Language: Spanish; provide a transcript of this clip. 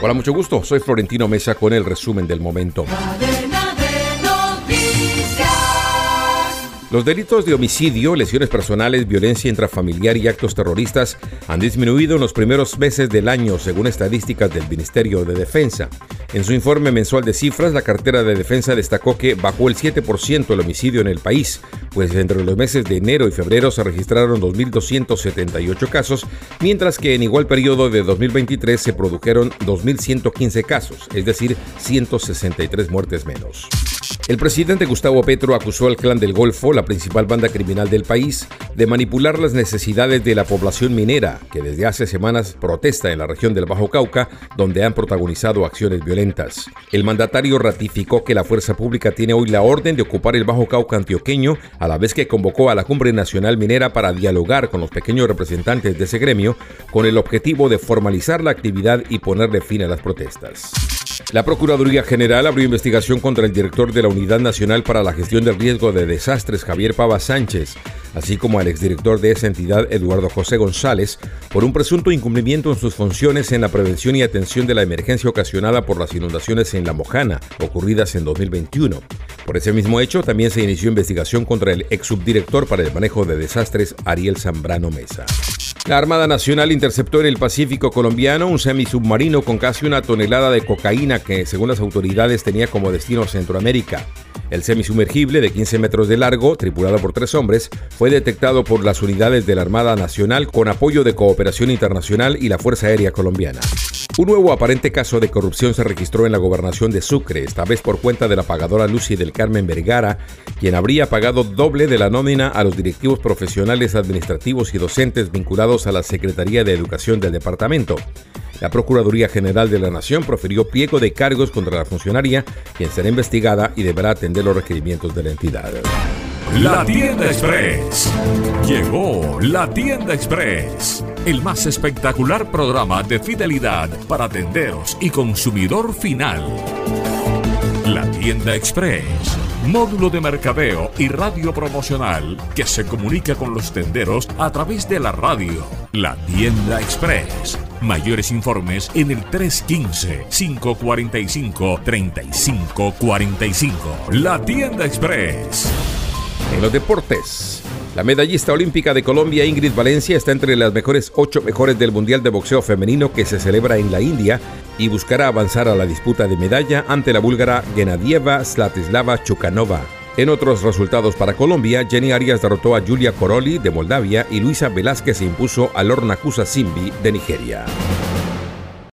Hola, mucho gusto. Soy Florentino Mesa con el resumen del momento. Los delitos de homicidio, lesiones personales, violencia intrafamiliar y actos terroristas han disminuido en los primeros meses del año, según estadísticas del Ministerio de Defensa. En su informe mensual de cifras, la cartera de defensa destacó que bajó el 7% el homicidio en el país, pues entre los meses de enero y febrero se registraron 2.278 casos, mientras que en igual periodo de 2023 se produjeron 2.115 casos, es decir, 163 muertes menos. El presidente Gustavo Petro acusó al Clan del Golfo, la principal banda criminal del país, de manipular las necesidades de la población minera, que desde hace semanas protesta en la región del Bajo Cauca, donde han protagonizado acciones violentas. El mandatario ratificó que la fuerza pública tiene hoy la orden de ocupar el Bajo Cauca antioqueño, a la vez que convocó a la Cumbre Nacional Minera para dialogar con los pequeños representantes de ese gremio, con el objetivo de formalizar la actividad y ponerle fin a las protestas. La Procuraduría General abrió investigación contra el director de la Unidad Nacional para la Gestión del Riesgo de Desastres, Javier Pava Sánchez, así como al exdirector de esa entidad, Eduardo José González, por un presunto incumplimiento en sus funciones en la prevención y atención de la emergencia ocasionada por las inundaciones en La Mojana, ocurridas en 2021. Por ese mismo hecho, también se inició investigación contra el ex subdirector para el manejo de desastres, Ariel Zambrano Mesa. La Armada Nacional interceptó en el Pacífico colombiano un semisubmarino con casi una tonelada de cocaína que, según las autoridades, tenía como destino Centroamérica. El semisumergible de 15 metros de largo, tripulado por tres hombres, fue detectado por las unidades de la Armada Nacional con apoyo de Cooperación Internacional y la Fuerza Aérea Colombiana. Un nuevo aparente caso de corrupción se registró en la gobernación de Sucre, esta vez por cuenta de la pagadora Lucy del Carmen Vergara, quien habría pagado doble de la nómina a los directivos profesionales administrativos y docentes vinculados a la Secretaría de Educación del departamento. La Procuraduría General de la Nación profirió pliego de cargos contra la funcionaria, quien será investigada y deberá atender los requerimientos de la entidad. La Tienda Express. Llegó la Tienda Express, el más espectacular programa de fidelidad para tenderos y consumidor final. La Tienda Express, módulo de mercadeo y radio promocional que se comunica con los tenderos a través de la radio. La Tienda Express. Mayores informes en el 315-545-3545. La Tienda Express. En los deportes, la medallista olímpica de Colombia Ingrid Valencia está entre las mejores ocho mejores del Mundial de Boxeo Femenino que se celebra en la India y buscará avanzar a la disputa de medalla ante la búlgara Genadieva Slatislava Chukanova. En otros resultados para Colombia, Jenny Arias derrotó a Julia Coroli de Moldavia y Luisa Velázquez impuso a Lorna Simbi de Nigeria.